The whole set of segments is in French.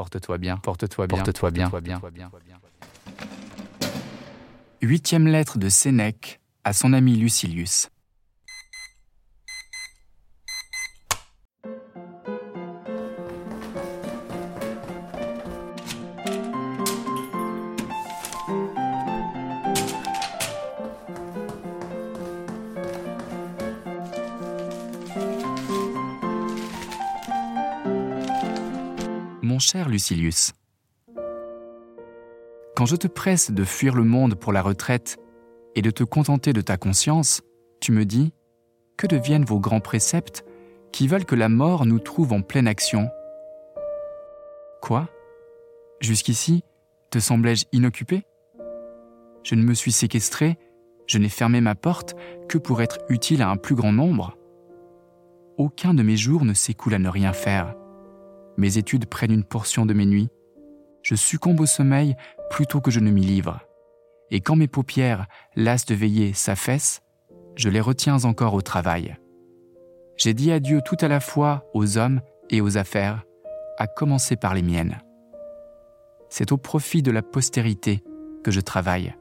Porte-toi bien, porte-toi bien, porte-toi bien, porte-toi bien. Huitième lettre de Sénèque à son ami Lucilius. Cher Lucilius, quand je te presse de fuir le monde pour la retraite et de te contenter de ta conscience, tu me dis Que deviennent vos grands préceptes qui veulent que la mort nous trouve en pleine action? Quoi? Jusqu'ici, te semblais-je inoccupé? Je ne me suis séquestré, je n'ai fermé ma porte que pour être utile à un plus grand nombre. Aucun de mes jours ne s'écoule à ne rien faire. Mes études prennent une portion de mes nuits. Je succombe au sommeil plutôt que je ne m'y livre. Et quand mes paupières, lasses de veiller, s'affaissent, je les retiens encore au travail. J'ai dit adieu tout à la fois aux hommes et aux affaires, à commencer par les miennes. C'est au profit de la postérité que je travaille.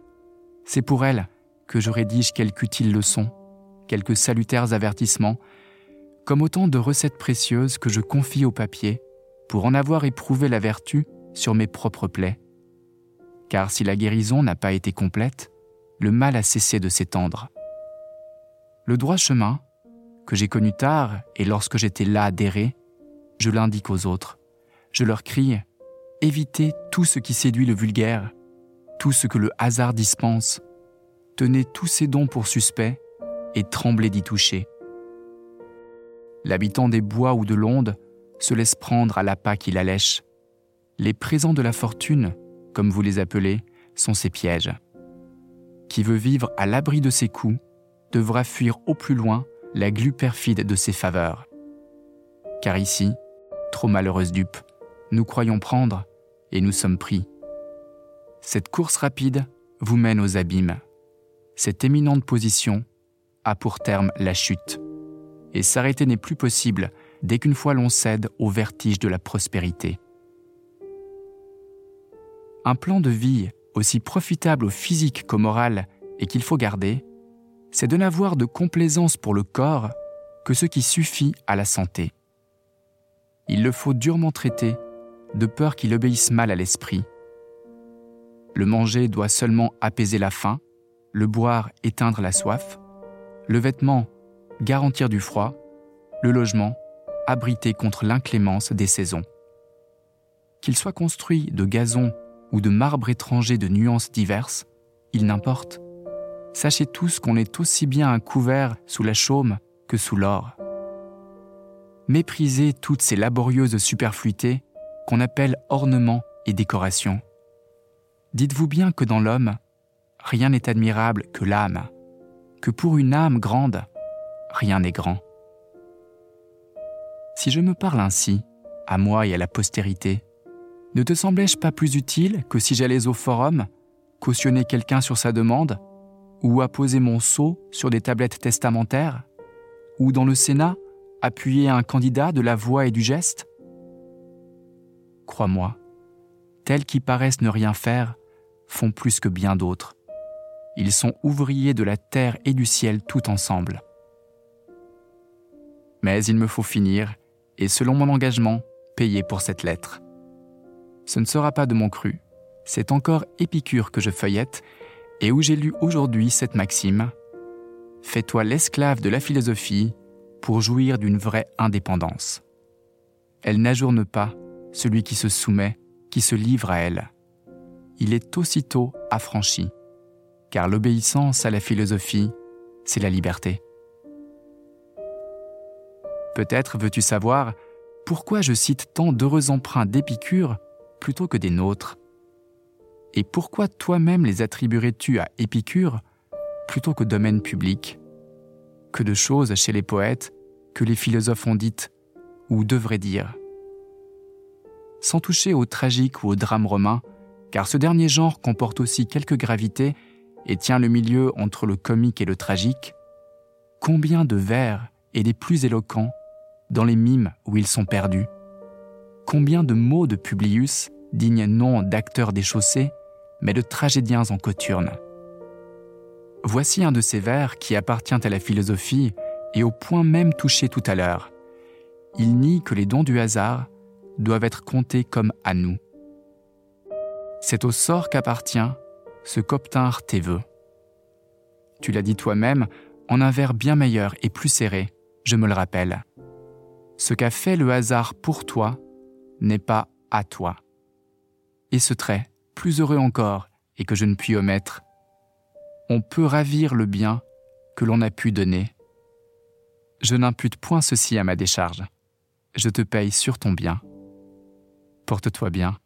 C'est pour elle que je rédige quelques utiles leçons, quelques salutaires avertissements, comme autant de recettes précieuses que je confie au papier pour en avoir éprouvé la vertu sur mes propres plaies. Car si la guérison n'a pas été complète, le mal a cessé de s'étendre. Le droit chemin, que j'ai connu tard et lorsque j'étais là adhéré, je l'indique aux autres. Je leur crie Évitez tout ce qui séduit le vulgaire, tout ce que le hasard dispense. Tenez tous ces dons pour suspects et tremblez d'y toucher. L'habitant des bois ou de l'onde se laisse prendre à l'appât qui l'allèche. Les présents de la fortune, comme vous les appelez, sont ses pièges. Qui veut vivre à l'abri de ses coups devra fuir au plus loin la glu perfide de ses faveurs. Car ici, trop malheureuse dupe, nous croyons prendre et nous sommes pris. Cette course rapide vous mène aux abîmes. Cette éminente position a pour terme la chute. Et s'arrêter n'est plus possible dès qu'une fois l'on cède au vertige de la prospérité. Un plan de vie aussi profitable au physique qu'au moral et qu'il faut garder, c'est de n'avoir de complaisance pour le corps que ce qui suffit à la santé. Il le faut durement traiter, de peur qu'il obéisse mal à l'esprit. Le manger doit seulement apaiser la faim, le boire éteindre la soif, le vêtement garantir du froid, le logement abrité contre l'inclémence des saisons. Qu'il soit construit de gazon ou de marbre étranger de nuances diverses, il n'importe. Sachez tous qu'on est aussi bien un couvert sous la chaume que sous l'or. Méprisez toutes ces laborieuses superfluités qu'on appelle ornements et décorations. Dites-vous bien que dans l'homme, rien n'est admirable que l'âme, que pour une âme grande, rien n'est grand. Si je me parle ainsi, à moi et à la postérité, ne te semblais-je pas plus utile que si j'allais au forum, cautionner quelqu'un sur sa demande, ou apposer mon sceau sur des tablettes testamentaires, ou dans le Sénat, appuyer un candidat de la voix et du geste? Crois-moi, tels qui paraissent ne rien faire font plus que bien d'autres. Ils sont ouvriers de la terre et du ciel tout ensemble. Mais il me faut finir et selon mon engagement, payer pour cette lettre. Ce ne sera pas de mon cru, c'est encore Épicure que je feuillette et où j'ai lu aujourd'hui cette maxime Fais-toi l'esclave de la philosophie pour jouir d'une vraie indépendance. Elle n'ajourne pas celui qui se soumet, qui se livre à elle. Il est aussitôt affranchi, car l'obéissance à la philosophie, c'est la liberté. Peut-être veux-tu savoir pourquoi je cite tant d'heureux emprunts d'Épicure plutôt que des nôtres? Et pourquoi toi-même les attribuerais-tu à Épicure plutôt qu'au domaine public? Que de choses chez les poètes que les philosophes ont dites ou devraient dire. Sans toucher au tragique ou au drame romain, car ce dernier genre comporte aussi quelques gravités et tient le milieu entre le comique et le tragique, combien de vers et des plus éloquents dans les mimes où ils sont perdus. combien de mots de Publius, dignes non d'acteurs déchaussés, mais de tragédiens en coturne. Voici un de ces vers qui appartient à la philosophie et au point même touché tout à l'heure. Il nie que les dons du hasard doivent être comptés comme à nous. C'est au sort qu'appartient ce qu'obtinrent tes voeux. Tu l'as dit toi-même en un vers bien meilleur et plus serré, je me le rappelle. Ce qu'a fait le hasard pour toi n'est pas à toi. Et ce trait, plus heureux encore, et que je ne puis omettre, on peut ravir le bien que l'on a pu donner. Je n'impute point ceci à ma décharge. Je te paye sur ton bien. Porte-toi bien.